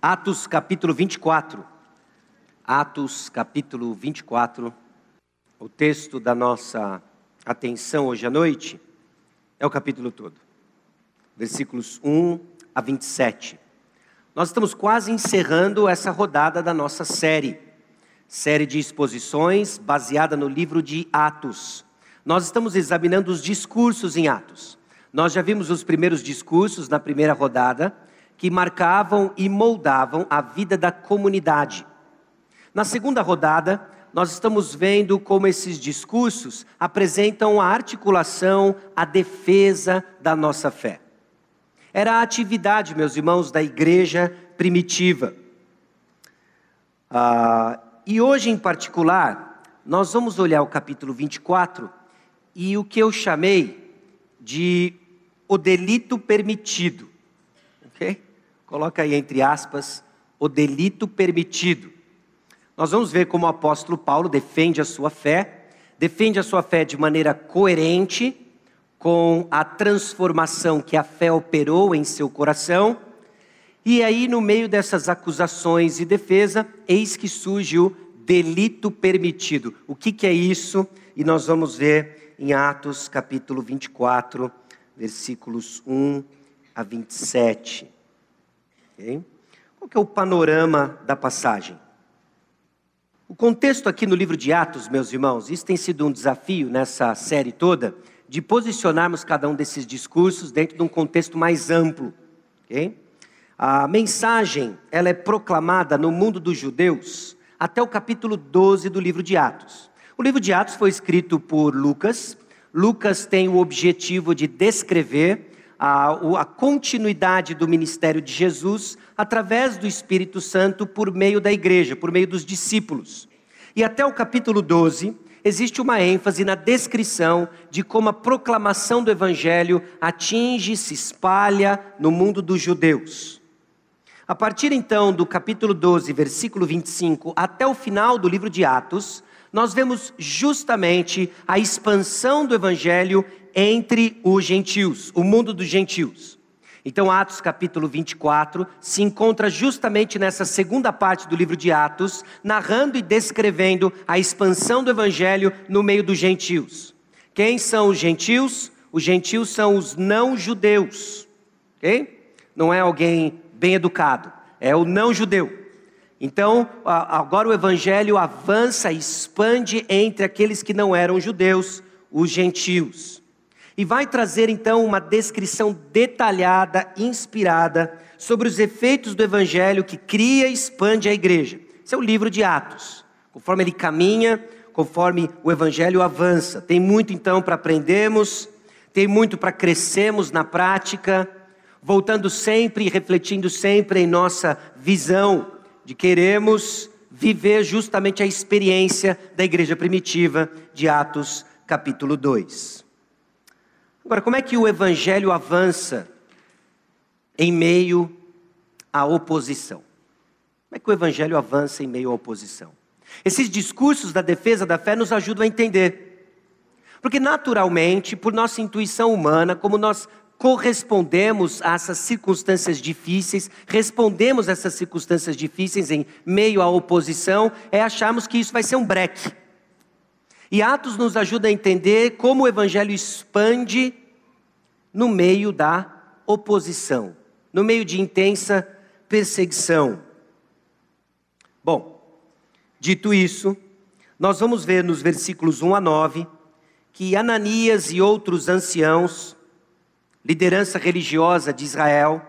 Atos capítulo 24. Atos capítulo 24. O texto da nossa atenção hoje à noite é o capítulo todo. Versículos 1 a 27. Nós estamos quase encerrando essa rodada da nossa série, série de exposições baseada no livro de Atos. Nós estamos examinando os discursos em Atos. Nós já vimos os primeiros discursos na primeira rodada que marcavam e moldavam a vida da comunidade. Na segunda rodada, nós estamos vendo como esses discursos apresentam a articulação, a defesa da nossa fé. Era a atividade, meus irmãos, da igreja primitiva. Ah, e hoje, em particular, nós vamos olhar o capítulo 24 e o que eu chamei de o delito permitido. Ok? Coloca aí entre aspas, o delito permitido. Nós vamos ver como o apóstolo Paulo defende a sua fé, defende a sua fé de maneira coerente com a transformação que a fé operou em seu coração. E aí, no meio dessas acusações e defesa, eis que surge o delito permitido. O que, que é isso? E nós vamos ver em Atos capítulo 24, versículos 1 a 27. Okay? Qual é o panorama da passagem? O contexto aqui no livro de Atos, meus irmãos, isso tem sido um desafio nessa série toda, de posicionarmos cada um desses discursos dentro de um contexto mais amplo. Okay? A mensagem ela é proclamada no mundo dos judeus até o capítulo 12 do livro de Atos. O livro de Atos foi escrito por Lucas. Lucas tem o objetivo de descrever a, a continuidade do ministério de Jesus através do Espírito Santo por meio da igreja, por meio dos discípulos. E até o capítulo 12, existe uma ênfase na descrição de como a proclamação do Evangelho atinge, se espalha no mundo dos judeus. A partir então do capítulo 12, versículo 25, até o final do livro de Atos, nós vemos justamente a expansão do Evangelho entre os gentios, o mundo dos gentios. Então, Atos capítulo 24 se encontra justamente nessa segunda parte do livro de Atos, narrando e descrevendo a expansão do evangelho no meio dos gentios. Quem são os gentios? Os gentios são os não-judeus, ok? Não é alguém bem educado, é o não-judeu. Então, agora o evangelho avança, expande entre aqueles que não eram judeus, os gentios. E vai trazer então uma descrição detalhada, inspirada, sobre os efeitos do Evangelho que cria e expande a igreja. Esse é o livro de Atos. Conforme ele caminha, conforme o Evangelho avança. Tem muito então para aprendermos, tem muito para crescermos na prática, voltando sempre e refletindo sempre em nossa visão de queremos viver justamente a experiência da igreja primitiva de Atos capítulo 2. Agora, como é que o evangelho avança em meio à oposição? Como é que o evangelho avança em meio à oposição? Esses discursos da defesa da fé nos ajudam a entender. Porque, naturalmente, por nossa intuição humana, como nós correspondemos a essas circunstâncias difíceis, respondemos a essas circunstâncias difíceis em meio à oposição, é acharmos que isso vai ser um breque. E Atos nos ajuda a entender como o Evangelho expande no meio da oposição, no meio de intensa perseguição. Bom, dito isso, nós vamos ver nos versículos 1 a 9 que Ananias e outros anciãos, liderança religiosa de Israel,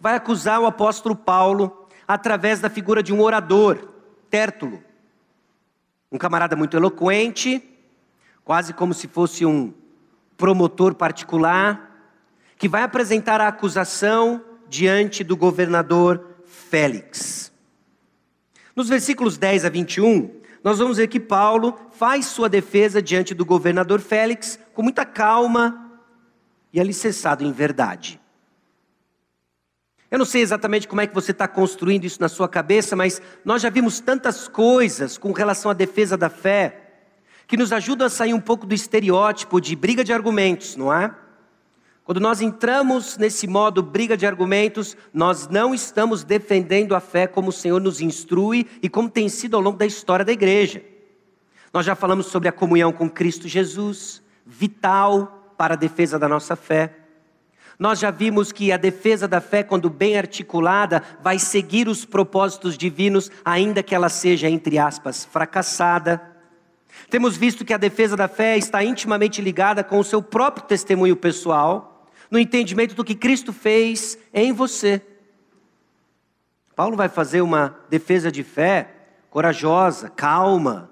vai acusar o apóstolo Paulo através da figura de um orador, Tértulo. Um camarada muito eloquente, quase como se fosse um promotor particular, que vai apresentar a acusação diante do governador Félix. Nos versículos 10 a 21, nós vamos ver que Paulo faz sua defesa diante do governador Félix com muita calma e alicerçado em verdade. Eu não sei exatamente como é que você está construindo isso na sua cabeça, mas nós já vimos tantas coisas com relação à defesa da fé que nos ajudam a sair um pouco do estereótipo de briga de argumentos, não é? Quando nós entramos nesse modo briga de argumentos, nós não estamos defendendo a fé como o Senhor nos instrui e como tem sido ao longo da história da igreja. Nós já falamos sobre a comunhão com Cristo Jesus, vital para a defesa da nossa fé. Nós já vimos que a defesa da fé, quando bem articulada, vai seguir os propósitos divinos, ainda que ela seja, entre aspas, fracassada. Temos visto que a defesa da fé está intimamente ligada com o seu próprio testemunho pessoal, no entendimento do que Cristo fez em você. Paulo vai fazer uma defesa de fé corajosa, calma,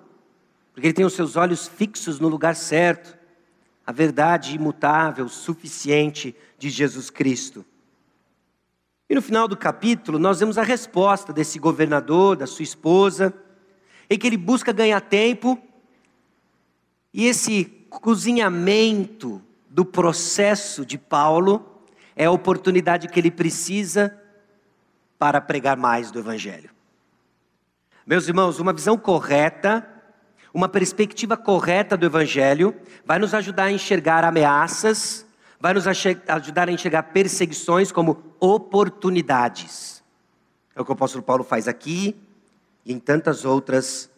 porque ele tem os seus olhos fixos no lugar certo, a verdade imutável, suficiente de Jesus Cristo. E no final do capítulo, nós vemos a resposta desse governador, da sua esposa, em que ele busca ganhar tempo, e esse cozinhamento do processo de Paulo é a oportunidade que ele precisa para pregar mais do Evangelho. Meus irmãos, uma visão correta uma perspectiva correta do Evangelho vai nos ajudar a enxergar ameaças, vai nos ajudar a enxergar perseguições como oportunidades. É o que o apóstolo Paulo faz aqui e em tantas outras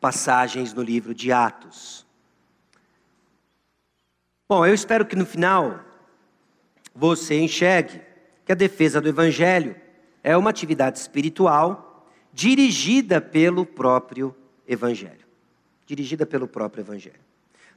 passagens no livro de Atos. Bom, eu espero que no final você enxergue que a defesa do Evangelho é uma atividade espiritual dirigida pelo próprio Evangelho dirigida pelo próprio Evangelho.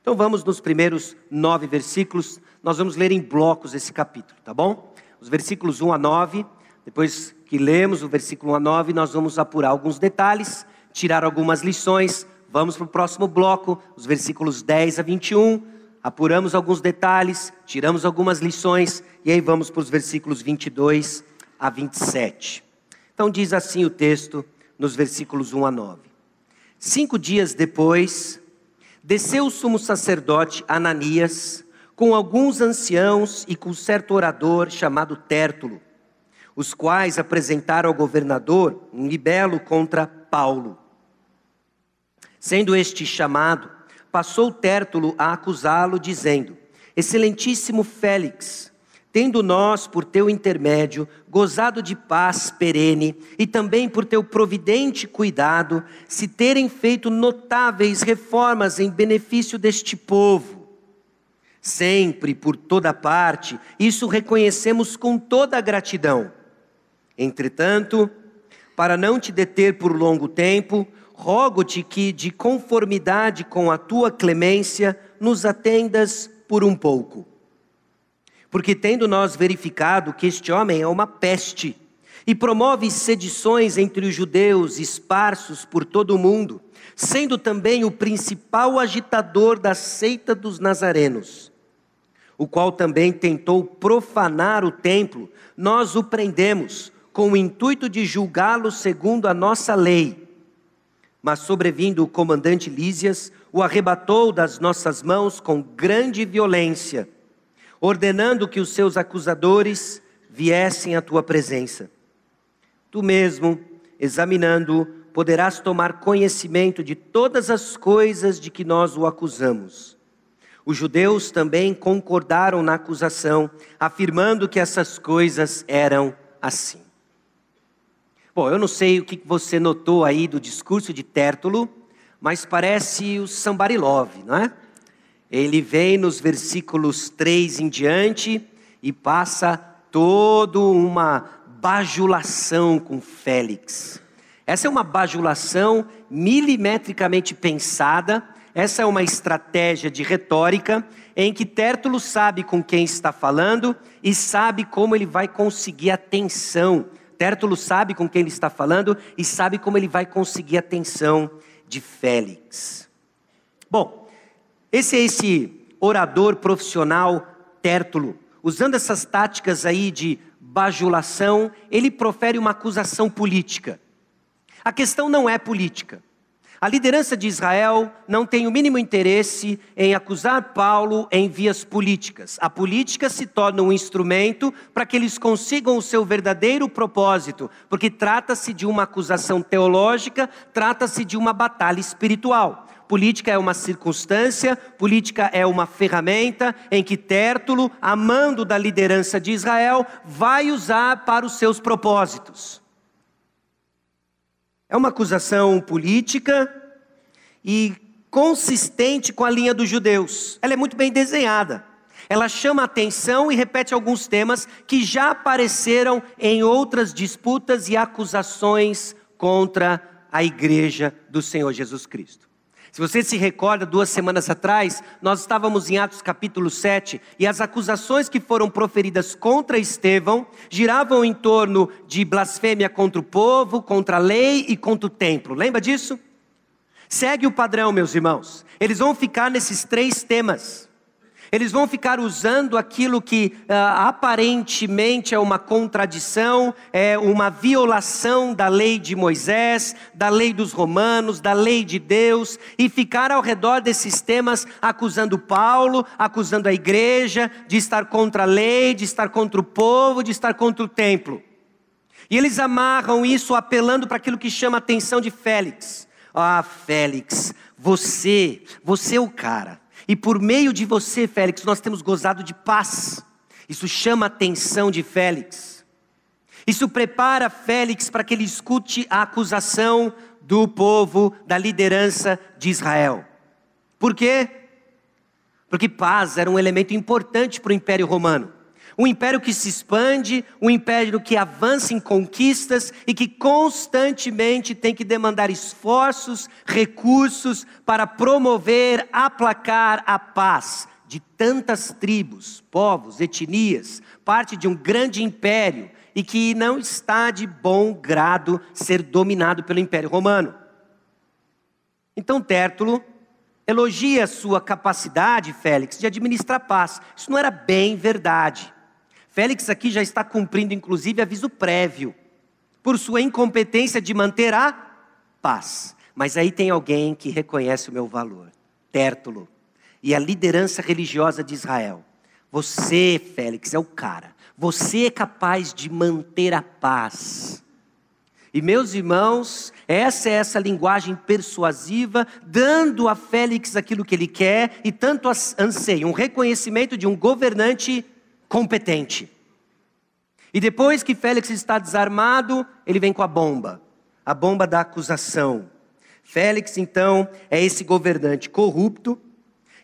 Então vamos nos primeiros nove versículos, nós vamos ler em blocos esse capítulo, tá bom? Os versículos 1 a 9, depois que lemos o versículo 1 a 9, nós vamos apurar alguns detalhes, tirar algumas lições, vamos para o próximo bloco, os versículos 10 a 21, apuramos alguns detalhes, tiramos algumas lições, e aí vamos para os versículos 22 a 27. Então diz assim o texto nos versículos 1 a 9. Cinco dias depois, desceu o sumo sacerdote Ananias com alguns anciãos e com certo orador chamado Tértulo, os quais apresentaram ao governador um libelo contra Paulo. Sendo este chamado, passou Tértulo a acusá-lo, dizendo: Excelentíssimo Félix, tendo nós, por teu intermédio, gozado de paz perene, e também por teu providente cuidado, se terem feito notáveis reformas em benefício deste povo. Sempre, por toda parte, isso reconhecemos com toda gratidão. Entretanto, para não te deter por longo tempo, rogo-te que, de conformidade com a tua clemência, nos atendas por um pouco porque tendo nós verificado que este homem é uma peste e promove sedições entre os judeus esparsos por todo o mundo, sendo também o principal agitador da seita dos nazarenos, o qual também tentou profanar o templo, nós o prendemos com o intuito de julgá-lo segundo a nossa lei. Mas sobrevindo o comandante Lísias, o arrebatou das nossas mãos com grande violência ordenando que os seus acusadores viessem à tua presença. Tu mesmo, examinando, poderás tomar conhecimento de todas as coisas de que nós o acusamos. Os judeus também concordaram na acusação, afirmando que essas coisas eram assim. Bom, eu não sei o que você notou aí do discurso de Tértulo, mas parece o Sambarilov, não é? Ele vem nos versículos 3 em diante e passa toda uma bajulação com Félix. Essa é uma bajulação milimetricamente pensada, essa é uma estratégia de retórica em que Tértulo sabe com quem está falando e sabe como ele vai conseguir atenção. Tértulo sabe com quem ele está falando e sabe como ele vai conseguir atenção de Félix. Bom, esse é esse orador profissional Tértulo. Usando essas táticas aí de bajulação, ele profere uma acusação política. A questão não é política. A liderança de Israel não tem o mínimo interesse em acusar Paulo em vias políticas. A política se torna um instrumento para que eles consigam o seu verdadeiro propósito, porque trata-se de uma acusação teológica, trata-se de uma batalha espiritual. Política é uma circunstância, política é uma ferramenta em que Tértulo, amando da liderança de Israel, vai usar para os seus propósitos. É uma acusação política e consistente com a linha dos judeus. Ela é muito bem desenhada. Ela chama atenção e repete alguns temas que já apareceram em outras disputas e acusações contra a igreja do Senhor Jesus Cristo. Se você se recorda, duas semanas atrás, nós estávamos em Atos capítulo 7 e as acusações que foram proferidas contra Estevão giravam em torno de blasfêmia contra o povo, contra a lei e contra o templo. Lembra disso? Segue o padrão, meus irmãos. Eles vão ficar nesses três temas. Eles vão ficar usando aquilo que uh, aparentemente é uma contradição, é uma violação da lei de Moisés, da lei dos romanos, da lei de Deus, e ficar ao redor desses temas acusando Paulo, acusando a igreja de estar contra a lei, de estar contra o povo, de estar contra o templo. E eles amarram isso apelando para aquilo que chama a atenção de Félix. Ah, Félix, você, você é o cara. E por meio de você, Félix, nós temos gozado de paz. Isso chama a atenção de Félix. Isso prepara Félix para que ele escute a acusação do povo, da liderança de Israel. Por quê? Porque paz era um elemento importante para o Império Romano. Um império que se expande, um império que avança em conquistas e que constantemente tem que demandar esforços, recursos para promover, aplacar a paz de tantas tribos, povos, etnias, parte de um grande império e que não está de bom grado ser dominado pelo Império Romano. Então Tértulo elogia a sua capacidade, Félix, de administrar paz. Isso não era bem verdade. Félix aqui já está cumprindo, inclusive, aviso prévio, por sua incompetência de manter a paz. Mas aí tem alguém que reconhece o meu valor, Tértulo, e a liderança religiosa de Israel. Você, Félix, é o cara. Você é capaz de manter a paz. E meus irmãos, essa é essa linguagem persuasiva, dando a Félix aquilo que ele quer e tanto anseia, um reconhecimento de um governante competente. E depois que Félix está desarmado, ele vem com a bomba a bomba da acusação. Félix, então, é esse governante corrupto,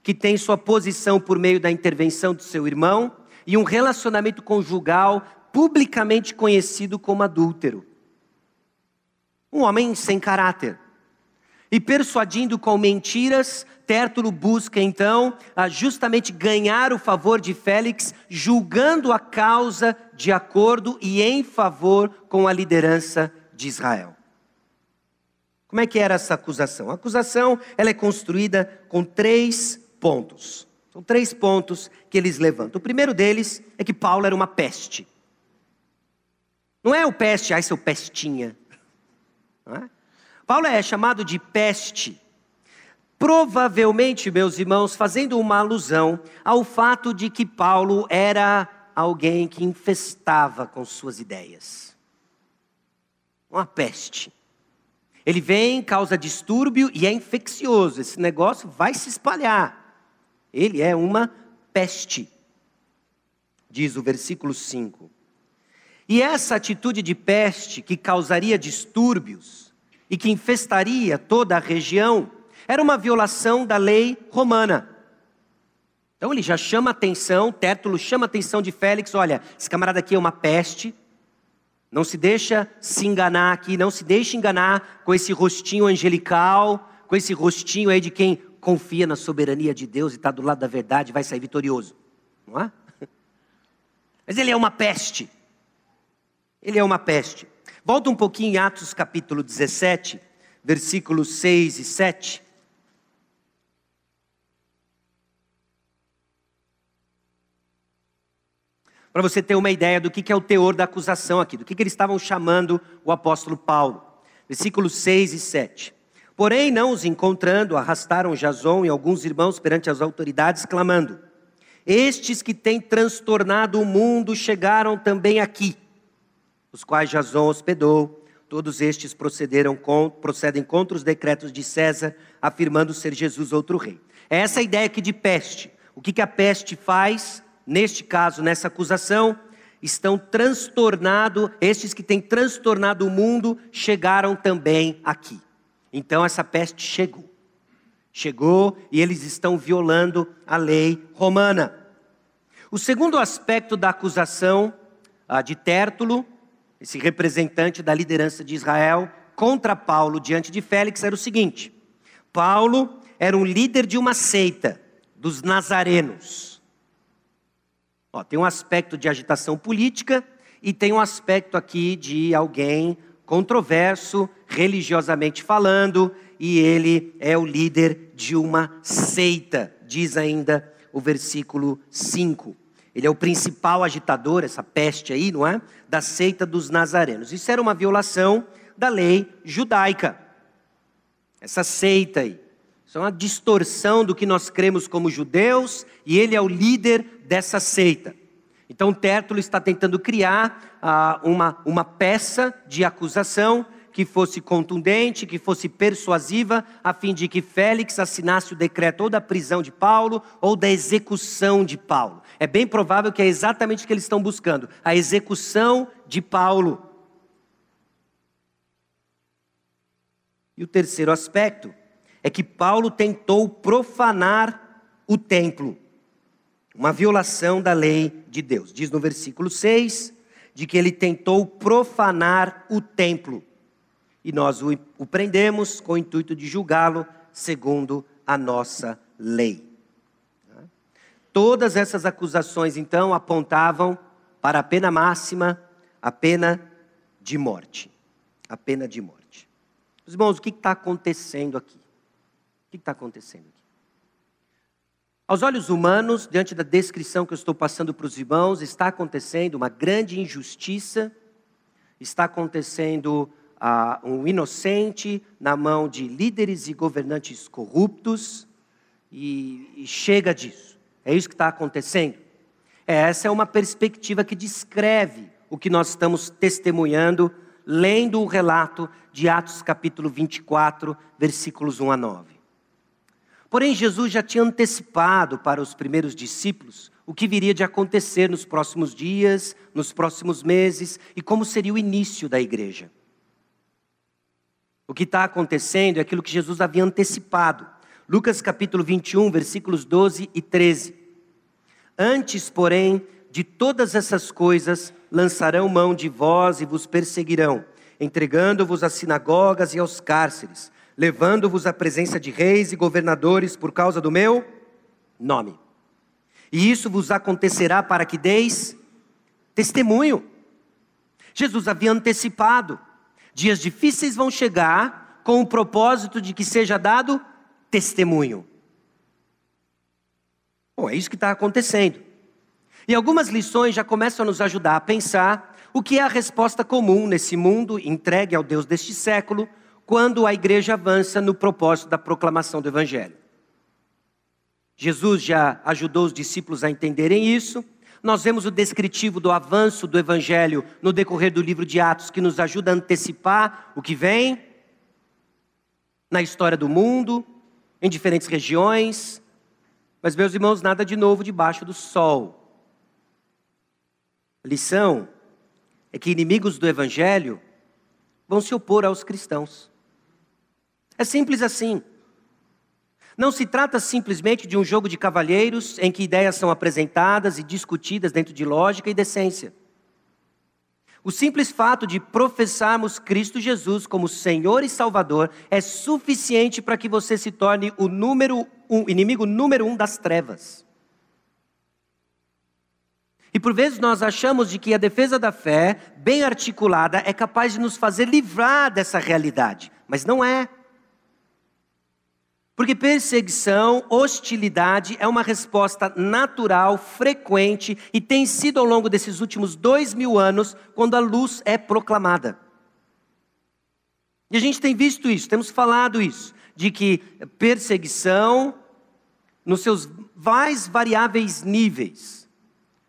que tem sua posição por meio da intervenção do seu irmão e um relacionamento conjugal publicamente conhecido como adúltero. Um homem sem caráter. E persuadindo com mentiras, Tértulo busca então justamente ganhar o favor de Félix, julgando a causa de acordo e em favor com a liderança de Israel. Como é que era essa acusação? A acusação ela é construída com três pontos. São três pontos que eles levantam. O primeiro deles é que Paulo era uma peste. Não é o peste, ai seu pestinha. Não é? Paulo é chamado de peste, provavelmente, meus irmãos, fazendo uma alusão ao fato de que Paulo era alguém que infestava com suas ideias. Uma peste. Ele vem, causa distúrbio e é infeccioso. Esse negócio vai se espalhar. Ele é uma peste, diz o versículo 5. E essa atitude de peste que causaria distúrbios, e que infestaria toda a região, era uma violação da lei romana. Então ele já chama atenção, Tértulo chama atenção de Félix: olha, esse camarada aqui é uma peste, não se deixa se enganar aqui, não se deixe enganar com esse rostinho angelical, com esse rostinho aí de quem confia na soberania de Deus e está do lado da verdade, vai sair vitorioso, não é? Mas ele é uma peste. Ele é uma peste. Volta um pouquinho em Atos capítulo 17, versículos 6 e 7. Para você ter uma ideia do que é o teor da acusação aqui, do que eles estavam chamando o apóstolo Paulo. Versículos 6 e 7. Porém, não os encontrando, arrastaram Jason e alguns irmãos perante as autoridades, clamando: Estes que têm transtornado o mundo chegaram também aqui os quais Jason hospedou, todos estes procederam com, procedem contra os decretos de César, afirmando ser Jesus outro rei. É essa a ideia aqui de peste. O que, que a peste faz, neste caso, nessa acusação? Estão transtornado, estes que têm transtornado o mundo, chegaram também aqui. Então essa peste chegou. Chegou e eles estão violando a lei romana. O segundo aspecto da acusação de Tértulo, esse representante da liderança de Israel, contra Paulo diante de Félix era o seguinte: Paulo era um líder de uma seita, dos nazarenos. Ó, tem um aspecto de agitação política e tem um aspecto aqui de alguém controverso, religiosamente falando, e ele é o líder de uma seita, diz ainda o versículo 5. Ele é o principal agitador, essa peste aí, não é? Da seita dos nazarenos. Isso era uma violação da lei judaica. Essa seita aí. Isso é uma distorção do que nós cremos como judeus, e ele é o líder dessa seita. Então, Tértulo está tentando criar ah, uma, uma peça de acusação que fosse contundente, que fosse persuasiva, a fim de que Félix assinasse o decreto ou da prisão de Paulo ou da execução de Paulo. É bem provável que é exatamente o que eles estão buscando a execução de Paulo. E o terceiro aspecto é que Paulo tentou profanar o templo, uma violação da lei de Deus. Diz no versículo 6 de que ele tentou profanar o templo e nós o, o prendemos com o intuito de julgá-lo segundo a nossa lei. Todas essas acusações, então, apontavam para a pena máxima, a pena de morte. A pena de morte. Os irmãos, o que está acontecendo aqui? O que está acontecendo aqui? Aos olhos humanos, diante da descrição que eu estou passando para os irmãos, está acontecendo uma grande injustiça, está acontecendo um inocente na mão de líderes e governantes corruptos, e, e chega disso. É isso que está acontecendo. É, essa é uma perspectiva que descreve o que nós estamos testemunhando, lendo o relato de Atos capítulo 24, versículos 1 a 9. Porém, Jesus já tinha antecipado para os primeiros discípulos o que viria de acontecer nos próximos dias, nos próximos meses e como seria o início da igreja. O que está acontecendo é aquilo que Jesus havia antecipado. Lucas capítulo 21, versículos 12 e 13. Antes, porém, de todas essas coisas, lançarão mão de vós e vos perseguirão, entregando-vos às sinagogas e aos cárceres, levando-vos à presença de reis e governadores por causa do meu nome. E isso vos acontecerá para que deis testemunho. Jesus havia antecipado. Dias difíceis vão chegar com o propósito de que seja dado testemunho. Bom, é isso que está acontecendo. E algumas lições já começam a nos ajudar a pensar o que é a resposta comum nesse mundo entregue ao Deus deste século, quando a igreja avança no propósito da proclamação do Evangelho. Jesus já ajudou os discípulos a entenderem isso, nós vemos o descritivo do avanço do Evangelho no decorrer do livro de Atos, que nos ajuda a antecipar o que vem na história do mundo, em diferentes regiões. Mas, meus irmãos, nada de novo debaixo do sol. A lição é que inimigos do Evangelho vão se opor aos cristãos. É simples assim. Não se trata simplesmente de um jogo de cavalheiros em que ideias são apresentadas e discutidas dentro de lógica e decência. O simples fato de professarmos Cristo Jesus como Senhor e Salvador é suficiente para que você se torne o número um, inimigo número um das trevas. E por vezes nós achamos de que a defesa da fé, bem articulada, é capaz de nos fazer livrar dessa realidade, mas não é. Porque perseguição, hostilidade é uma resposta natural, frequente e tem sido ao longo desses últimos dois mil anos quando a luz é proclamada. E a gente tem visto isso, temos falado isso, de que perseguição, nos seus mais variáveis níveis,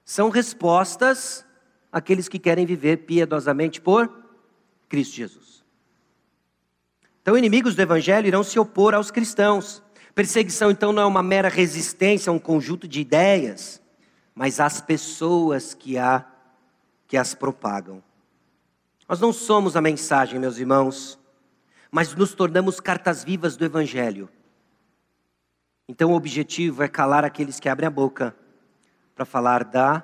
são respostas àqueles que querem viver piedosamente por Cristo Jesus. Então, inimigos do Evangelho irão se opor aos cristãos. Perseguição, então, não é uma mera resistência a um conjunto de ideias, mas às pessoas que, a, que as propagam. Nós não somos a mensagem, meus irmãos, mas nos tornamos cartas vivas do Evangelho. Então, o objetivo é calar aqueles que abrem a boca para falar da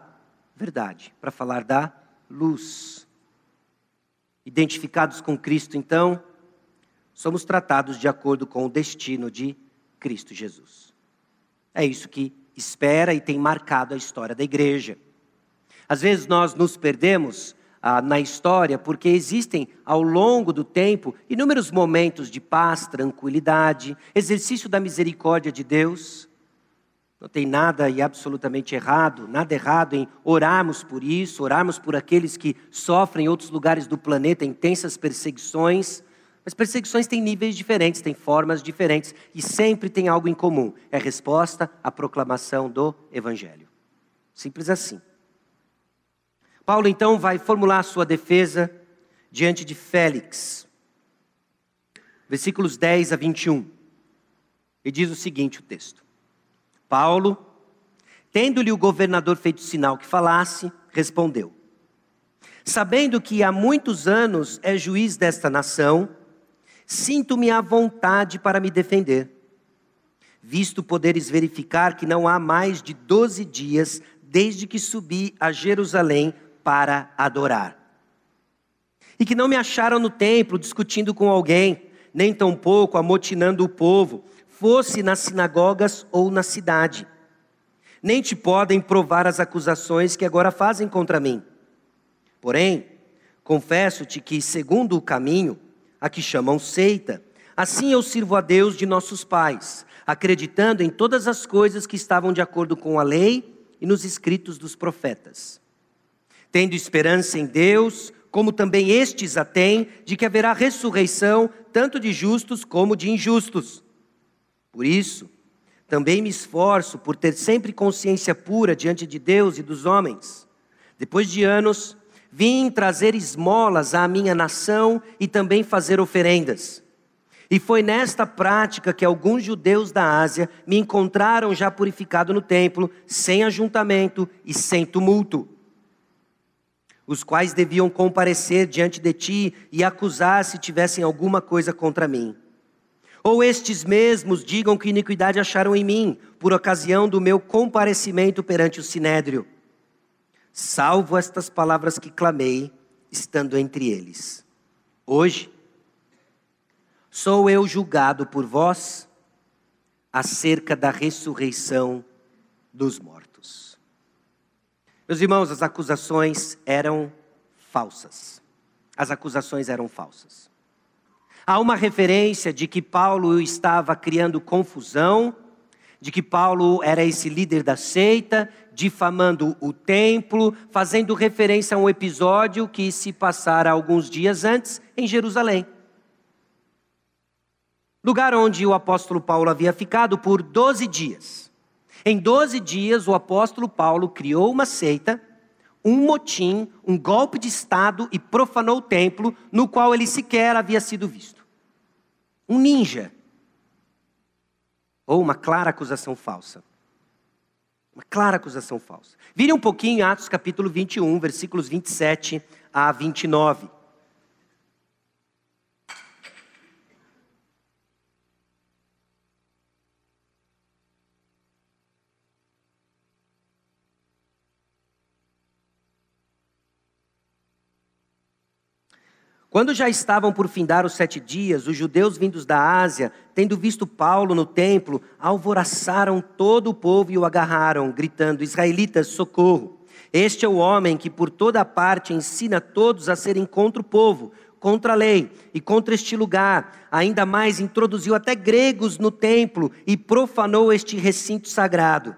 verdade, para falar da luz. Identificados com Cristo, então, somos tratados de acordo com o destino de Cristo Jesus. É isso que espera e tem marcado a história da igreja. Às vezes nós nos perdemos ah, na história porque existem ao longo do tempo inúmeros momentos de paz, tranquilidade, exercício da misericórdia de Deus. Não tem nada e absolutamente errado, nada errado em orarmos por isso, orarmos por aqueles que sofrem em outros lugares do planeta intensas perseguições. Mas perseguições têm níveis diferentes, têm formas diferentes e sempre tem algo em comum: é resposta à proclamação do Evangelho. Simples assim. Paulo então vai formular sua defesa diante de Félix. Versículos 10 a 21. E diz o seguinte: o texto. Paulo, tendo-lhe o governador feito sinal que falasse, respondeu: Sabendo que há muitos anos é juiz desta nação, sinto-me à vontade para me defender, visto poderes verificar que não há mais de doze dias desde que subi a Jerusalém para adorar. E que não me acharam no templo discutindo com alguém, nem tampouco amotinando o povo, fosse nas sinagogas ou na cidade. Nem te podem provar as acusações que agora fazem contra mim. Porém, confesso-te que, segundo o caminho, a que chamam seita, assim eu sirvo a Deus de nossos pais, acreditando em todas as coisas que estavam de acordo com a lei e nos escritos dos profetas. Tendo esperança em Deus, como também estes a têm, de que haverá ressurreição tanto de justos como de injustos. Por isso, também me esforço por ter sempre consciência pura diante de Deus e dos homens. Depois de anos, vim trazer esmolas à minha nação e também fazer oferendas. E foi nesta prática que alguns judeus da Ásia me encontraram já purificado no templo, sem ajuntamento e sem tumulto. Os quais deviam comparecer diante de ti e acusar se tivessem alguma coisa contra mim. Ou estes mesmos digam que iniquidade acharam em mim, por ocasião do meu comparecimento perante o sinédrio. Salvo estas palavras que clamei, estando entre eles. Hoje, sou eu julgado por vós acerca da ressurreição dos mortos. Meus irmãos, as acusações eram falsas. As acusações eram falsas. Há uma referência de que Paulo estava criando confusão, de que Paulo era esse líder da seita, difamando o templo, fazendo referência a um episódio que se passara alguns dias antes em Jerusalém. Lugar onde o apóstolo Paulo havia ficado por 12 dias. Em 12 dias, o apóstolo Paulo criou uma seita, um motim, um golpe de Estado e profanou o templo, no qual ele sequer havia sido visto um ninja. Ou uma clara acusação falsa. Uma clara acusação falsa. Vire um pouquinho em Atos capítulo 21, versículos 27 a 29. Quando já estavam por findar os sete dias, os judeus vindos da Ásia, tendo visto Paulo no templo, alvoraçaram todo o povo e o agarraram, gritando: Israelitas, socorro! Este é o homem que por toda parte ensina todos a serem contra o povo, contra a lei e contra este lugar. Ainda mais introduziu até gregos no templo e profanou este recinto sagrado.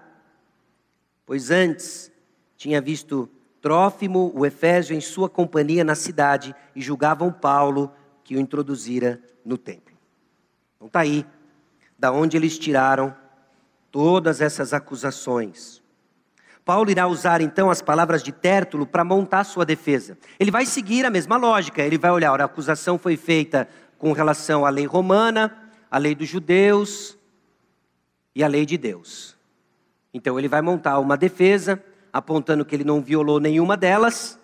Pois antes tinha visto Trófimo, o Efésio, em sua companhia na cidade e julgavam Paulo, que o introduzira no templo. Então está aí, da onde eles tiraram todas essas acusações. Paulo irá usar então as palavras de Tértulo para montar sua defesa. Ele vai seguir a mesma lógica, ele vai olhar, a acusação foi feita com relação à lei romana, à lei dos judeus e à lei de Deus. Então ele vai montar uma defesa, apontando que ele não violou nenhuma delas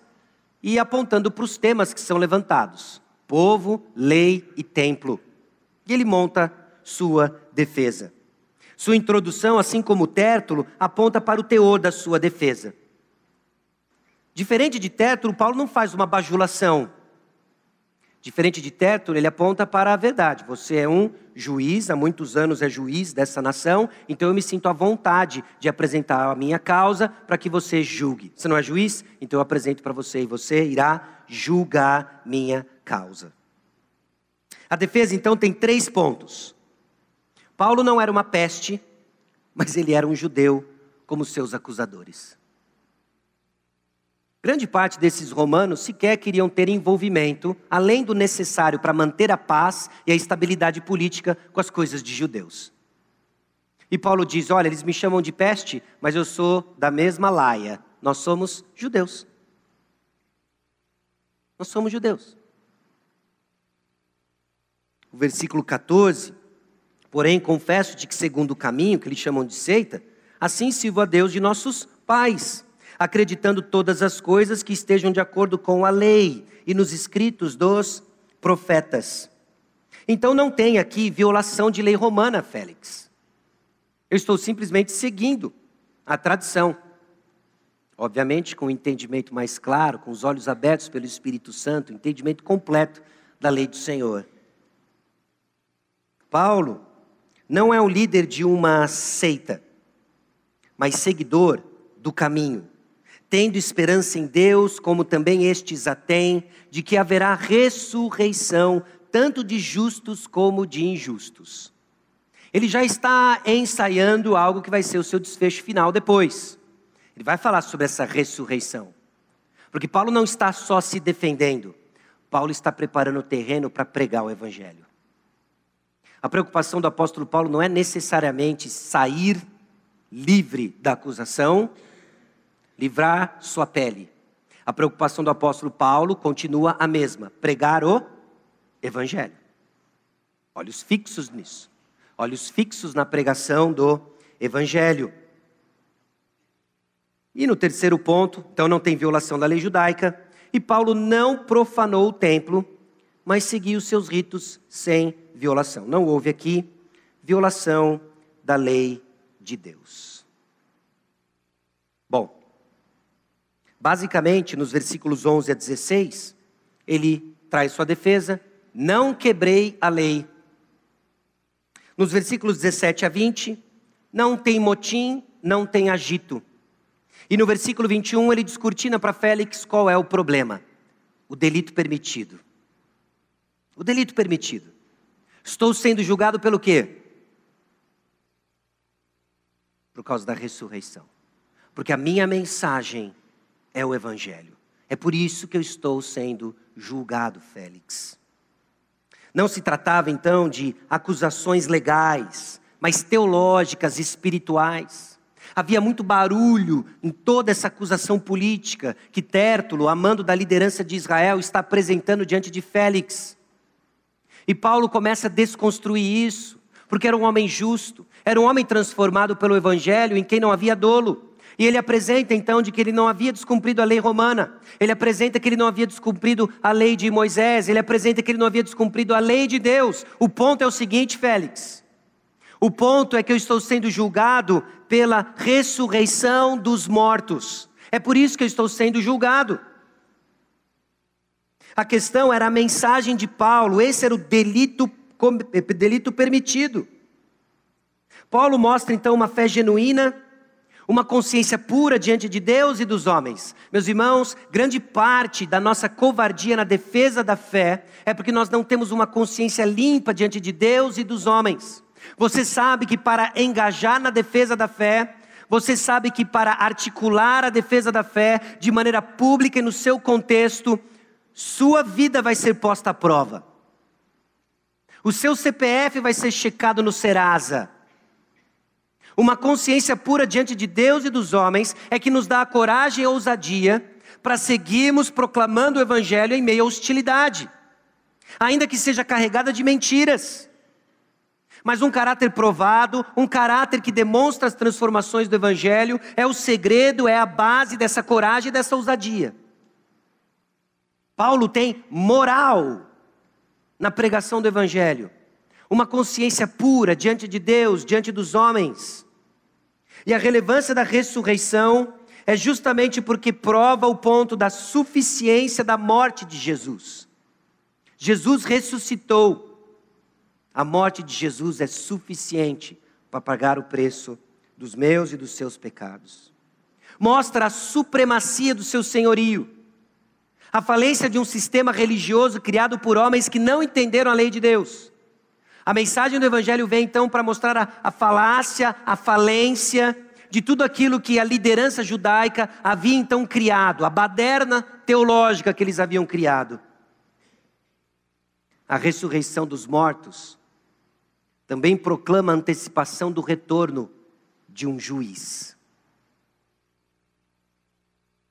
e apontando para os temas que são levantados: povo, lei e templo. E ele monta sua defesa. Sua introdução, assim como o Tértulo, aponta para o teor da sua defesa. Diferente de Tértulo, Paulo não faz uma bajulação. Diferente de Tértulo, ele aponta para a verdade. Você é um juiz, há muitos anos é juiz dessa nação, então eu me sinto à vontade de apresentar a minha causa para que você julgue. Você não é juiz? Então eu apresento para você e você irá julgar minha causa. A defesa, então, tem três pontos. Paulo não era uma peste, mas ele era um judeu, como seus acusadores. Grande parte desses romanos sequer queriam ter envolvimento, além do necessário para manter a paz e a estabilidade política com as coisas de judeus. E Paulo diz: Olha, eles me chamam de peste, mas eu sou da mesma laia. Nós somos judeus. Nós somos judeus. O versículo 14 Porém, confesso-te que, segundo o caminho que eles chamam de seita, assim sirvo a Deus de nossos pais, acreditando todas as coisas que estejam de acordo com a lei e nos escritos dos profetas. Então não tem aqui violação de lei romana, Félix. Eu estou simplesmente seguindo a tradição. Obviamente, com o um entendimento mais claro, com os olhos abertos pelo Espírito Santo, entendimento completo da lei do Senhor. Paulo não é um líder de uma seita, mas seguidor do caminho, tendo esperança em Deus, como também estes a têm, de que haverá ressurreição, tanto de justos como de injustos. Ele já está ensaiando algo que vai ser o seu desfecho final depois. Ele vai falar sobre essa ressurreição. Porque Paulo não está só se defendendo, Paulo está preparando o terreno para pregar o evangelho. A preocupação do apóstolo Paulo não é necessariamente sair livre da acusação, livrar sua pele. A preocupação do apóstolo Paulo continua a mesma: pregar o evangelho. Olhos fixos nisso. Olhos fixos na pregação do evangelho. E no terceiro ponto, então não tem violação da lei judaica, e Paulo não profanou o templo, mas seguiu seus ritos sem violação. Não houve aqui violação da lei de Deus. Bom, basicamente nos versículos 11 a 16, ele traz sua defesa: não quebrei a lei. Nos versículos 17 a 20, não tem motim, não tem agito. E no versículo 21 ele descortina para Félix qual é o problema: o delito permitido. O delito permitido. Estou sendo julgado pelo quê? Por causa da ressurreição. Porque a minha mensagem é o Evangelho. É por isso que eu estou sendo julgado, Félix. Não se tratava então de acusações legais, mas teológicas, espirituais. Havia muito barulho em toda essa acusação política que Tértulo, amando da liderança de Israel, está apresentando diante de Félix. E Paulo começa a desconstruir isso, porque era um homem justo, era um homem transformado pelo evangelho em quem não havia dolo. E ele apresenta então de que ele não havia descumprido a lei romana, ele apresenta que ele não havia descumprido a lei de Moisés, ele apresenta que ele não havia descumprido a lei de Deus. O ponto é o seguinte, Félix: o ponto é que eu estou sendo julgado pela ressurreição dos mortos, é por isso que eu estou sendo julgado. A questão era a mensagem de Paulo, esse era o delito, delito permitido. Paulo mostra então uma fé genuína, uma consciência pura diante de Deus e dos homens. Meus irmãos, grande parte da nossa covardia na defesa da fé é porque nós não temos uma consciência limpa diante de Deus e dos homens. Você sabe que para engajar na defesa da fé, você sabe que para articular a defesa da fé de maneira pública e no seu contexto, sua vida vai ser posta à prova. O seu CPF vai ser checado no Serasa. Uma consciência pura diante de Deus e dos homens é que nos dá a coragem e a ousadia para seguirmos proclamando o Evangelho em meio à hostilidade, ainda que seja carregada de mentiras. Mas um caráter provado, um caráter que demonstra as transformações do Evangelho, é o segredo, é a base dessa coragem e dessa ousadia. Paulo tem moral na pregação do Evangelho, uma consciência pura diante de Deus, diante dos homens. E a relevância da ressurreição é justamente porque prova o ponto da suficiência da morte de Jesus. Jesus ressuscitou. A morte de Jesus é suficiente para pagar o preço dos meus e dos seus pecados. Mostra a supremacia do seu senhorio. A falência de um sistema religioso criado por homens que não entenderam a lei de Deus. A mensagem do Evangelho vem então para mostrar a, a falácia, a falência de tudo aquilo que a liderança judaica havia então criado, a baderna teológica que eles haviam criado. A ressurreição dos mortos também proclama a antecipação do retorno de um juiz.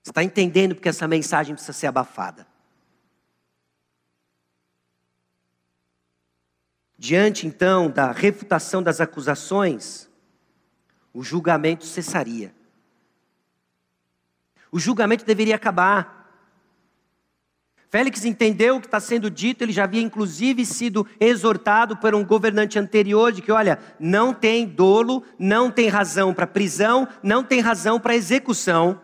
Está entendendo porque essa mensagem precisa ser abafada? Diante então da refutação das acusações, o julgamento cessaria. O julgamento deveria acabar. Félix entendeu o que está sendo dito, ele já havia inclusive sido exortado por um governante anterior de que, olha, não tem dolo, não tem razão para prisão, não tem razão para execução.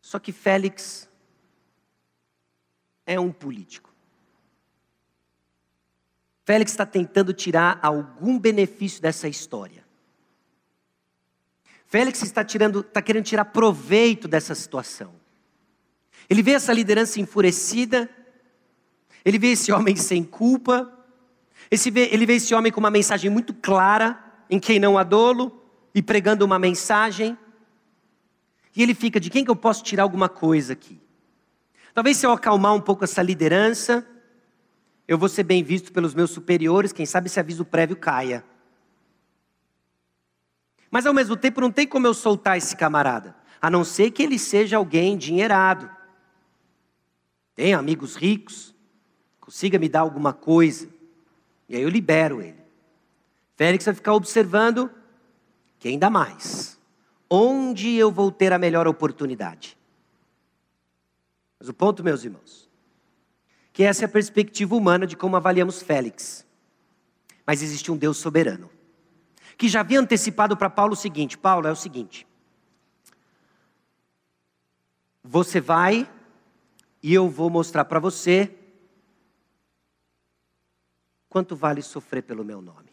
Só que Félix é um político. Félix está tentando tirar algum benefício dessa história. Félix está, tirando, está querendo tirar proveito dessa situação. Ele vê essa liderança enfurecida, ele vê esse homem sem culpa, ele vê esse homem com uma mensagem muito clara, em quem não há dolo, e pregando uma mensagem. E ele fica: de quem que eu posso tirar alguma coisa aqui? Talvez se eu acalmar um pouco essa liderança, eu vou ser bem visto pelos meus superiores, quem sabe esse aviso prévio caia. Mas ao mesmo tempo não tem como eu soltar esse camarada, a não ser que ele seja alguém endinheirado. Tem amigos ricos, consiga me dar alguma coisa, e aí eu libero ele. Félix vai ficar observando quem dá mais. Onde eu vou ter a melhor oportunidade? Mas o ponto, meus irmãos, que essa é a perspectiva humana de como avaliamos Félix. Mas existe um Deus soberano, que já havia antecipado para Paulo o seguinte: Paulo, é o seguinte. Você vai e eu vou mostrar para você quanto vale sofrer pelo meu nome.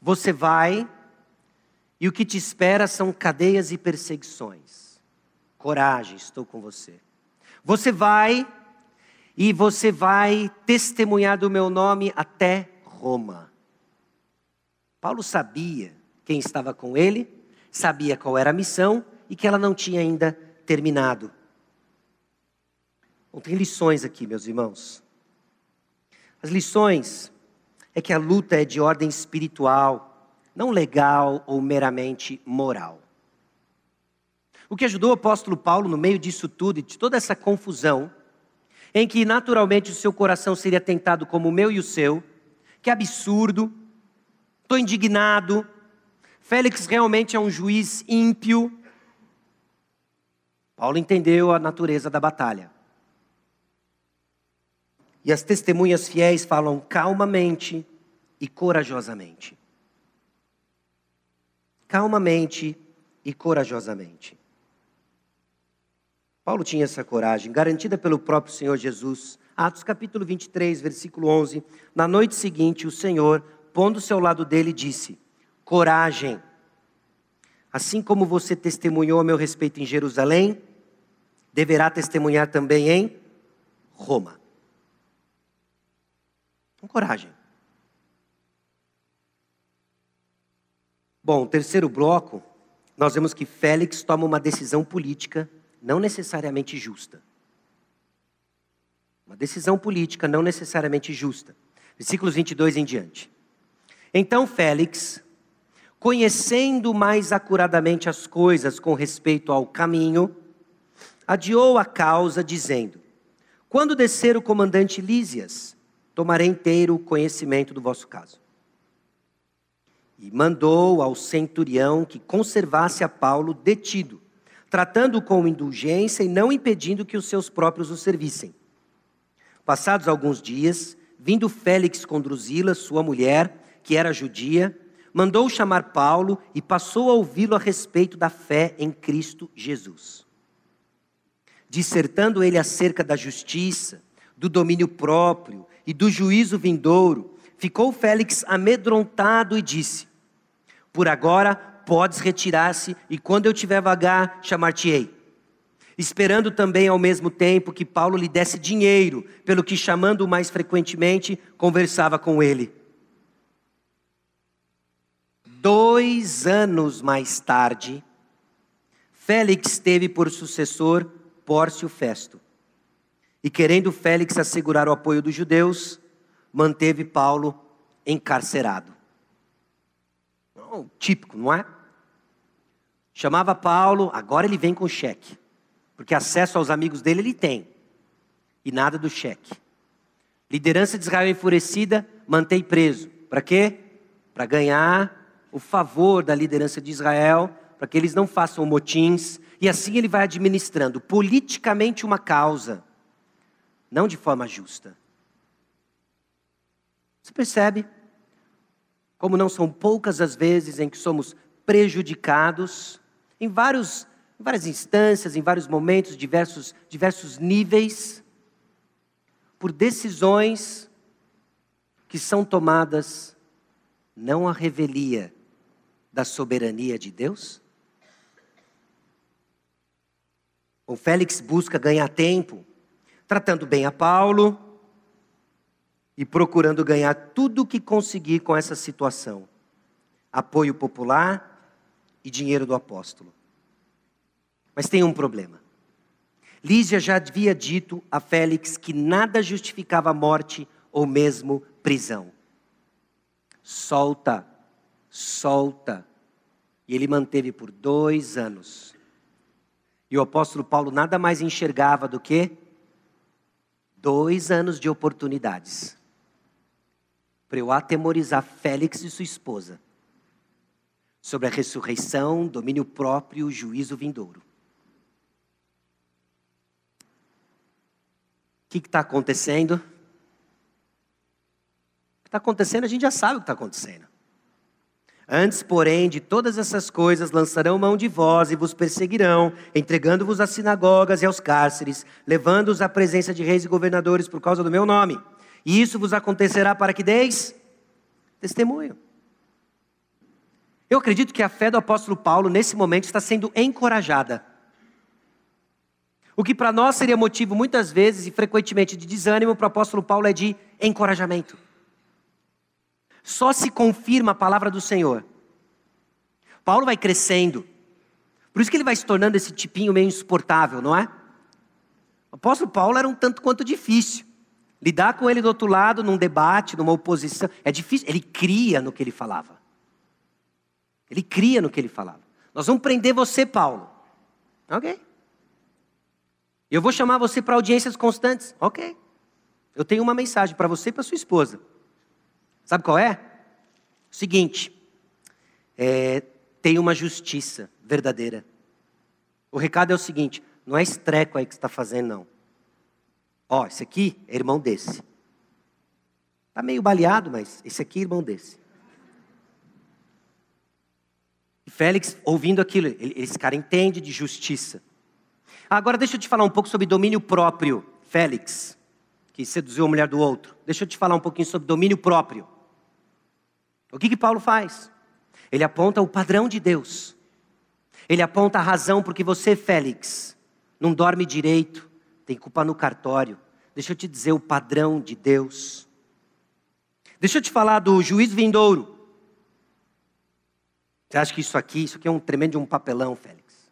Você vai e o que te espera são cadeias e perseguições. Coragem, estou com você. Você vai e você vai testemunhar do meu nome até Roma. Paulo sabia quem estava com ele, sabia qual era a missão e que ela não tinha ainda terminado. Bom, tem lições aqui, meus irmãos. As lições é que a luta é de ordem espiritual, não legal ou meramente moral. O que ajudou o apóstolo Paulo no meio disso tudo e de toda essa confusão em que naturalmente o seu coração seria tentado como o meu e o seu. Que absurdo, estou indignado. Félix realmente é um juiz ímpio. Paulo entendeu a natureza da batalha. E as testemunhas fiéis falam calmamente e corajosamente. Calmamente e corajosamente. Paulo tinha essa coragem, garantida pelo próprio Senhor Jesus. Atos capítulo 23, versículo 11. Na noite seguinte, o Senhor, pondo-se ao lado dele, disse: Coragem. Assim como você testemunhou a meu respeito em Jerusalém, deverá testemunhar também em Roma. Com coragem. Bom, terceiro bloco, nós vemos que Félix toma uma decisão política não necessariamente justa. Uma decisão política não necessariamente justa. Versículos 22 em diante. Então Félix, conhecendo mais acuradamente as coisas com respeito ao caminho, adiou a causa, dizendo: Quando descer o comandante Lísias, tomarei inteiro conhecimento do vosso caso. E mandou ao centurião que conservasse a Paulo detido, tratando-o com indulgência e não impedindo que os seus próprios o servissem. Passados alguns dias, vindo Félix com Drusila, sua mulher, que era judia, mandou chamar Paulo e passou a ouvi-lo a respeito da fé em Cristo Jesus. Dissertando ele acerca da justiça, do domínio próprio e do juízo vindouro, ficou Félix amedrontado e disse: Por agora podes retirar-se, e quando eu tiver vagar, chamar-te-ei. Esperando também ao mesmo tempo que Paulo lhe desse dinheiro, pelo que chamando-o mais frequentemente, conversava com ele. Dois anos mais tarde, Félix teve por sucessor Pórcio Festo. E querendo Félix assegurar o apoio dos judeus, manteve Paulo encarcerado. Típico, não é? Chamava Paulo, agora ele vem com cheque. Porque acesso aos amigos dele ele tem. E nada do cheque. Liderança de Israel enfurecida, mantém preso. Para quê? Para ganhar o favor da liderança de Israel, para que eles não façam motins, e assim ele vai administrando politicamente uma causa, não de forma justa. Você percebe? Como não são poucas as vezes em que somos prejudicados, em, vários, em várias instâncias, em vários momentos, diversos, diversos níveis, por decisões que são tomadas não a revelia da soberania de Deus? O Félix busca ganhar tempo, tratando bem a Paulo e procurando ganhar tudo o que conseguir com essa situação: apoio popular e dinheiro do apóstolo. Mas tem um problema. Lísia já havia dito a Félix que nada justificava a morte ou mesmo prisão. Solta solta. E ele manteve por dois anos. E o apóstolo Paulo nada mais enxergava do que dois anos de oportunidades para eu atemorizar Félix e sua esposa sobre a ressurreição, domínio próprio, juízo vindouro. O que está acontecendo? O que está acontecendo, a gente já sabe o que está acontecendo. Antes, porém, de todas essas coisas lançarão mão de vós e vos perseguirão, entregando-vos às sinagogas e aos cárceres, levando-os à presença de reis e governadores por causa do meu nome. E isso vos acontecerá para que deis testemunho. Eu acredito que a fé do apóstolo Paulo, nesse momento, está sendo encorajada. O que para nós seria motivo, muitas vezes e frequentemente, de desânimo, para o apóstolo Paulo é de encorajamento só se confirma a palavra do Senhor. Paulo vai crescendo. Por isso que ele vai se tornando esse tipinho meio insuportável, não é? O apóstolo Paulo era um tanto quanto difícil. Lidar com ele do outro lado, num debate, numa oposição, é difícil. Ele cria no que ele falava. Ele cria no que ele falava. Nós vamos prender você, Paulo. Ok. Eu vou chamar você para audiências constantes. Ok. Eu tenho uma mensagem para você e para sua esposa. Sabe qual é? Seguinte, é, tem uma justiça verdadeira. O recado é o seguinte: não é estreco aí que você está fazendo, não. Ó, esse aqui é irmão desse. Está meio baleado, mas esse aqui é irmão desse. E Félix, ouvindo aquilo, esse cara entende de justiça. Agora deixa eu te falar um pouco sobre domínio próprio, Félix, que seduziu a mulher do outro. Deixa eu te falar um pouquinho sobre domínio próprio. O que, que Paulo faz? Ele aponta o padrão de Deus. Ele aponta a razão porque você, Félix, não dorme direito, tem culpa no cartório. Deixa eu te dizer o padrão de Deus. Deixa eu te falar do juiz vindouro. Você acha que isso aqui, isso aqui é um tremendo de um papelão, Félix?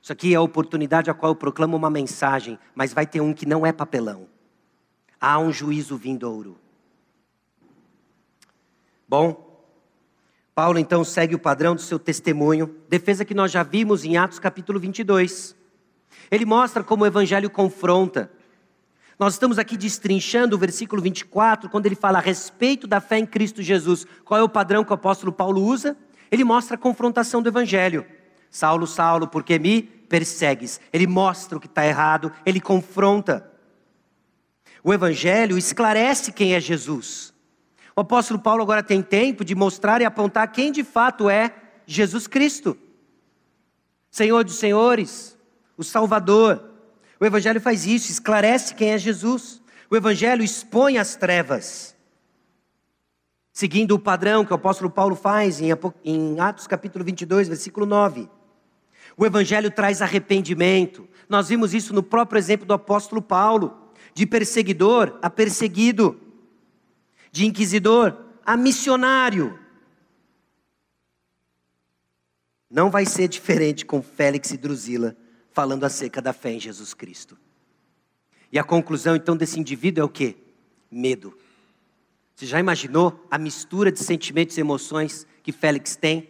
Isso aqui é a oportunidade a qual eu proclamo uma mensagem, mas vai ter um que não é papelão. Há um juízo vindouro. Bom, Paulo então segue o padrão do seu testemunho, defesa que nós já vimos em Atos capítulo 22. Ele mostra como o evangelho confronta. Nós estamos aqui destrinchando o versículo 24, quando ele fala a respeito da fé em Cristo Jesus. Qual é o padrão que o apóstolo Paulo usa? Ele mostra a confrontação do evangelho. Saulo, Saulo, por que me persegues? Ele mostra o que está errado, ele confronta. O evangelho esclarece quem é Jesus. O apóstolo Paulo agora tem tempo de mostrar e apontar quem de fato é Jesus Cristo. Senhor dos senhores, o Salvador. O Evangelho faz isso, esclarece quem é Jesus. O Evangelho expõe as trevas. Seguindo o padrão que o apóstolo Paulo faz em Atos capítulo 22, versículo 9. O Evangelho traz arrependimento. Nós vimos isso no próprio exemplo do apóstolo Paulo, de perseguidor a perseguido de inquisidor a missionário. Não vai ser diferente com Félix e Drusila falando acerca da fé em Jesus Cristo. E a conclusão então desse indivíduo é o quê? Medo. Você já imaginou a mistura de sentimentos e emoções que Félix tem?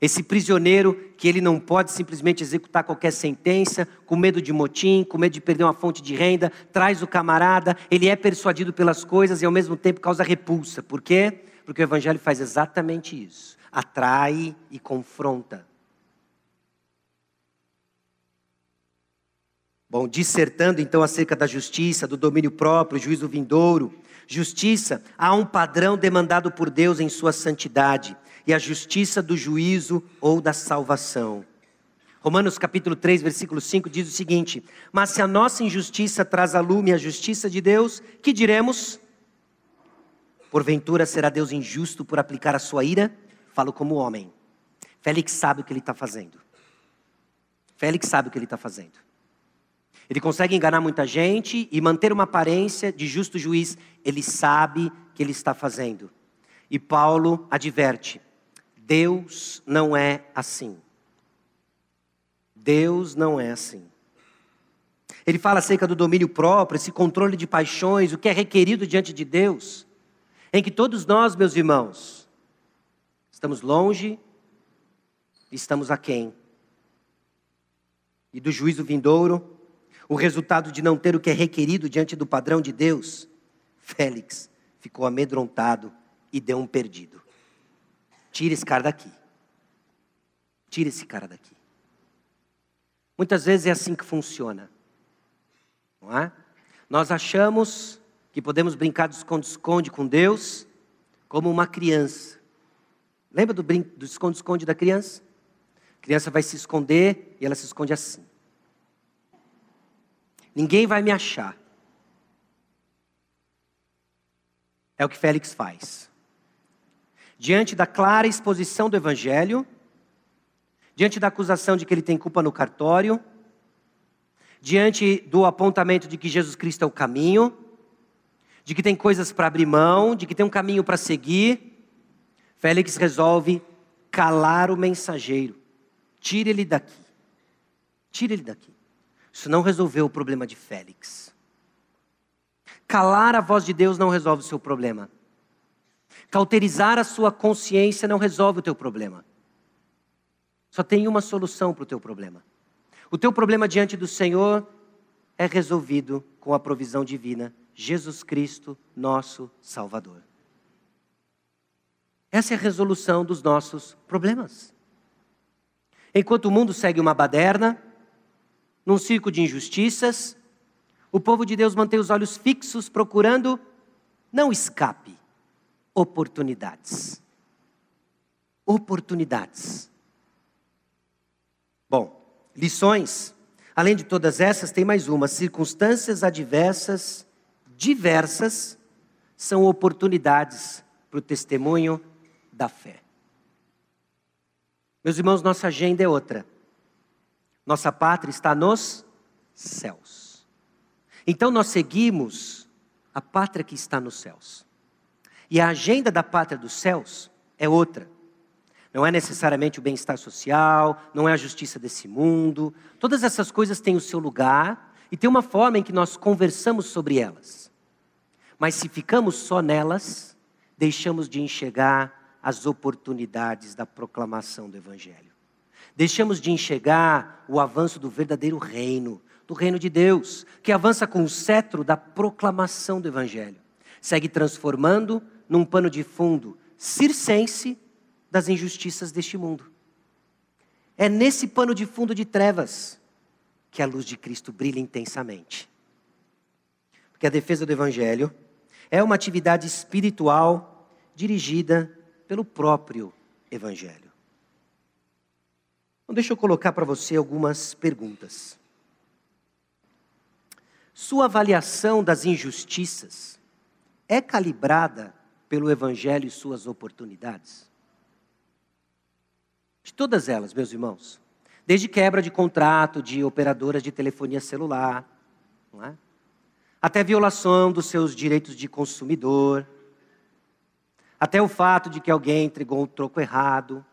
Esse prisioneiro que ele não pode simplesmente executar qualquer sentença, com medo de motim, com medo de perder uma fonte de renda, traz o camarada, ele é persuadido pelas coisas e ao mesmo tempo causa repulsa. Por quê? Porque o evangelho faz exatamente isso. Atrai e confronta. Bom, dissertando então acerca da justiça, do domínio próprio, juízo vindouro. Justiça, há um padrão demandado por Deus em sua santidade e a justiça do juízo ou da salvação. Romanos capítulo 3, versículo 5 diz o seguinte: Mas se a nossa injustiça traz a lume a justiça de Deus, que diremos? Porventura será Deus injusto por aplicar a sua ira? Falo como homem. Félix sabe o que ele está fazendo. Félix sabe o que ele está fazendo. Ele consegue enganar muita gente e manter uma aparência de justo juiz. Ele sabe o que ele está fazendo. E Paulo adverte: Deus não é assim. Deus não é assim. Ele fala acerca do domínio próprio, esse controle de paixões, o que é requerido diante de Deus, em que todos nós, meus irmãos, estamos longe, estamos aquém. E do juízo vindouro, o resultado de não ter o que é requerido diante do padrão de Deus, Félix ficou amedrontado e deu um perdido. Tira esse cara daqui. Tira esse cara daqui. Muitas vezes é assim que funciona. Não é? Nós achamos que podemos brincar de esconde-esconde com Deus como uma criança. Lembra do, do esconde-esconde da criança? A criança vai se esconder e ela se esconde assim. Ninguém vai me achar. É o que Félix faz diante da clara exposição do Evangelho, diante da acusação de que ele tem culpa no cartório, diante do apontamento de que Jesus Cristo é o caminho, de que tem coisas para abrir mão, de que tem um caminho para seguir, Félix resolve calar o mensageiro. Tire ele daqui. Tire ele daqui. Isso não resolveu o problema de Félix. Calar a voz de Deus não resolve o seu problema. Cauterizar a sua consciência não resolve o teu problema. Só tem uma solução para o teu problema. O teu problema diante do Senhor é resolvido com a provisão divina, Jesus Cristo, nosso Salvador. Essa é a resolução dos nossos problemas. Enquanto o mundo segue uma baderna, num circo de injustiças, o povo de Deus mantém os olhos fixos procurando não escape, oportunidades. Oportunidades. Bom, lições. Além de todas essas, tem mais uma: circunstâncias adversas, diversas, são oportunidades para o testemunho da fé. Meus irmãos, nossa agenda é outra. Nossa pátria está nos céus. Então nós seguimos a pátria que está nos céus. E a agenda da pátria dos céus é outra. Não é necessariamente o bem-estar social, não é a justiça desse mundo. Todas essas coisas têm o seu lugar e tem uma forma em que nós conversamos sobre elas. Mas se ficamos só nelas, deixamos de enxergar as oportunidades da proclamação do Evangelho. Deixamos de enxergar o avanço do verdadeiro reino, do reino de Deus, que avança com o cetro da proclamação do Evangelho. Segue transformando num pano de fundo circense das injustiças deste mundo. É nesse pano de fundo de trevas que a luz de Cristo brilha intensamente. Porque a defesa do Evangelho é uma atividade espiritual dirigida pelo próprio Evangelho. Então, deixa eu colocar para você algumas perguntas. Sua avaliação das injustiças é calibrada pelo Evangelho e suas oportunidades? De todas elas, meus irmãos. Desde quebra de contrato de operadoras de telefonia celular, é? até violação dos seus direitos de consumidor, até o fato de que alguém entregou um troco errado.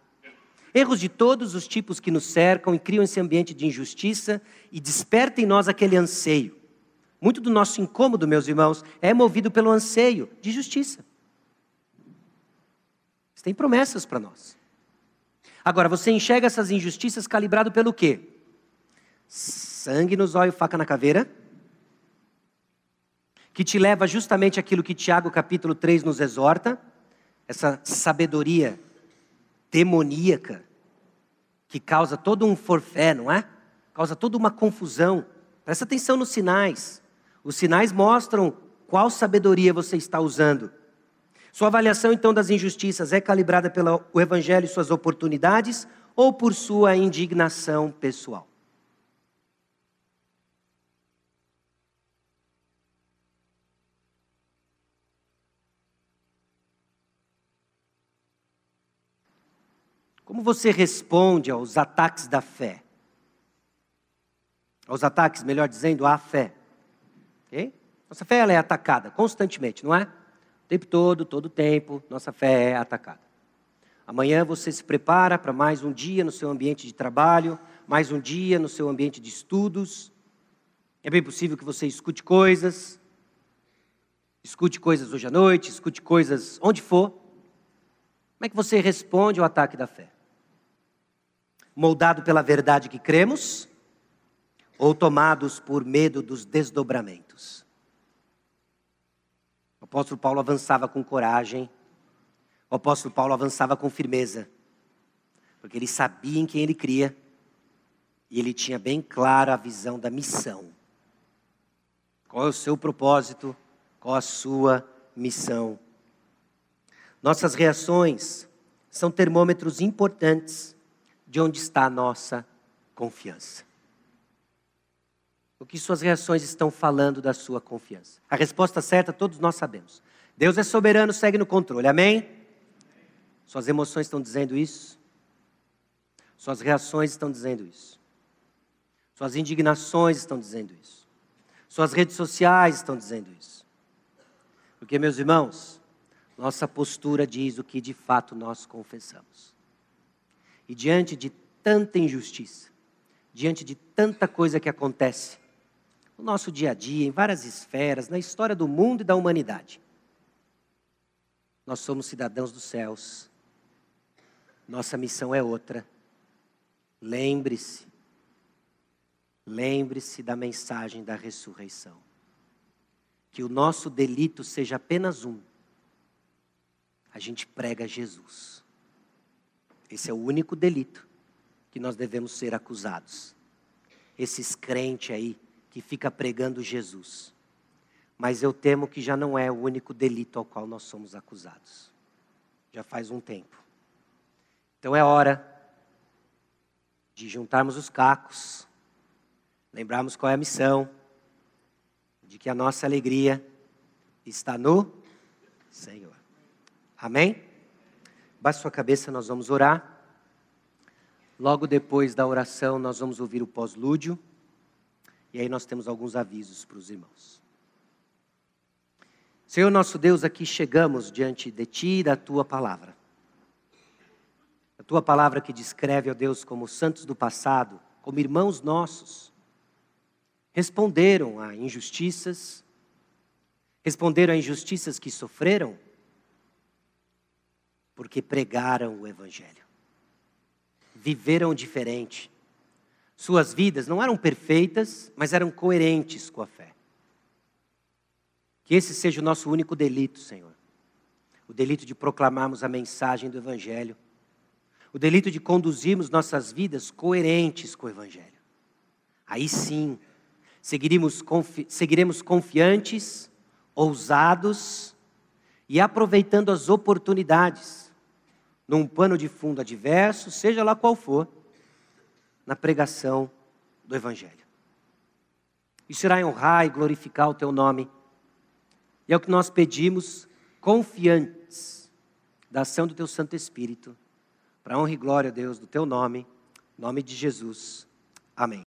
Erros de todos os tipos que nos cercam e criam esse ambiente de injustiça e despertam em nós aquele anseio muito do nosso incômodo, meus irmãos, é movido pelo anseio de justiça. Tem promessas para nós. Agora, você enxerga essas injustiças calibrado pelo quê? Sangue nos olhos, faca na caveira. Que te leva justamente aquilo que Tiago capítulo 3 nos exorta, essa sabedoria demoníaca que causa todo um forfé, não é? Causa toda uma confusão. Presta atenção nos sinais. Os sinais mostram qual sabedoria você está usando. Sua avaliação, então, das injustiças é calibrada pelo Evangelho e suas oportunidades ou por sua indignação pessoal? Como você responde aos ataques da fé? Aos ataques, melhor dizendo, à fé. Okay? Nossa fé ela é atacada constantemente, não é? O tempo todo, todo o tempo, nossa fé é atacada. Amanhã você se prepara para mais um dia no seu ambiente de trabalho, mais um dia no seu ambiente de estudos. É bem possível que você escute coisas, escute coisas hoje à noite, escute coisas onde for. Como é que você responde ao ataque da fé? Moldado pela verdade que cremos ou tomados por medo dos desdobramentos. O apóstolo Paulo avançava com coragem, o apóstolo Paulo avançava com firmeza, porque ele sabia em quem ele cria e ele tinha bem clara a visão da missão. Qual é o seu propósito? Qual a sua missão? Nossas reações são termômetros importantes de onde está a nossa confiança o que suas reações estão falando da sua confiança. A resposta certa todos nós sabemos. Deus é soberano, segue no controle. Amém? Suas emoções estão dizendo isso? Suas reações estão dizendo isso? Suas indignações estão dizendo isso? Suas redes sociais estão dizendo isso? Porque, meus irmãos, nossa postura diz o que de fato nós confessamos. E diante de tanta injustiça, diante de tanta coisa que acontece, no nosso dia a dia, em várias esferas, na história do mundo e da humanidade. Nós somos cidadãos dos céus. Nossa missão é outra. Lembre-se, lembre-se da mensagem da ressurreição. Que o nosso delito seja apenas um. A gente prega Jesus. Esse é o único delito que nós devemos ser acusados. Esses crentes aí que fica pregando Jesus. Mas eu temo que já não é o único delito ao qual nós somos acusados. Já faz um tempo. Então é hora de juntarmos os cacos, lembrarmos qual é a missão, de que a nossa alegria está no Senhor. Amém? Baixe sua cabeça, nós vamos orar. Logo depois da oração, nós vamos ouvir o pós-lúdio. E aí nós temos alguns avisos para os irmãos. Senhor nosso Deus, aqui chegamos diante de Ti e da Tua palavra. A Tua palavra que descreve, ó Deus, como santos do passado, como irmãos nossos, responderam a Porque pregaram o Evangelho. Viveram diferente. Suas vidas não eram perfeitas, mas eram coerentes com a fé. Que esse seja o nosso único delito, Senhor. O delito de proclamarmos a mensagem do Evangelho. O delito de conduzirmos nossas vidas coerentes com o Evangelho. Aí sim, seguiremos, confi seguiremos confiantes, ousados e aproveitando as oportunidades, num pano de fundo adverso, seja lá qual for, na pregação do Evangelho. Isso irá honrar e glorificar o teu nome. E é o que nós pedimos, confiantes da ação do teu Santo Espírito, para honra e glória, Deus, do teu nome, nome de Jesus. Amém.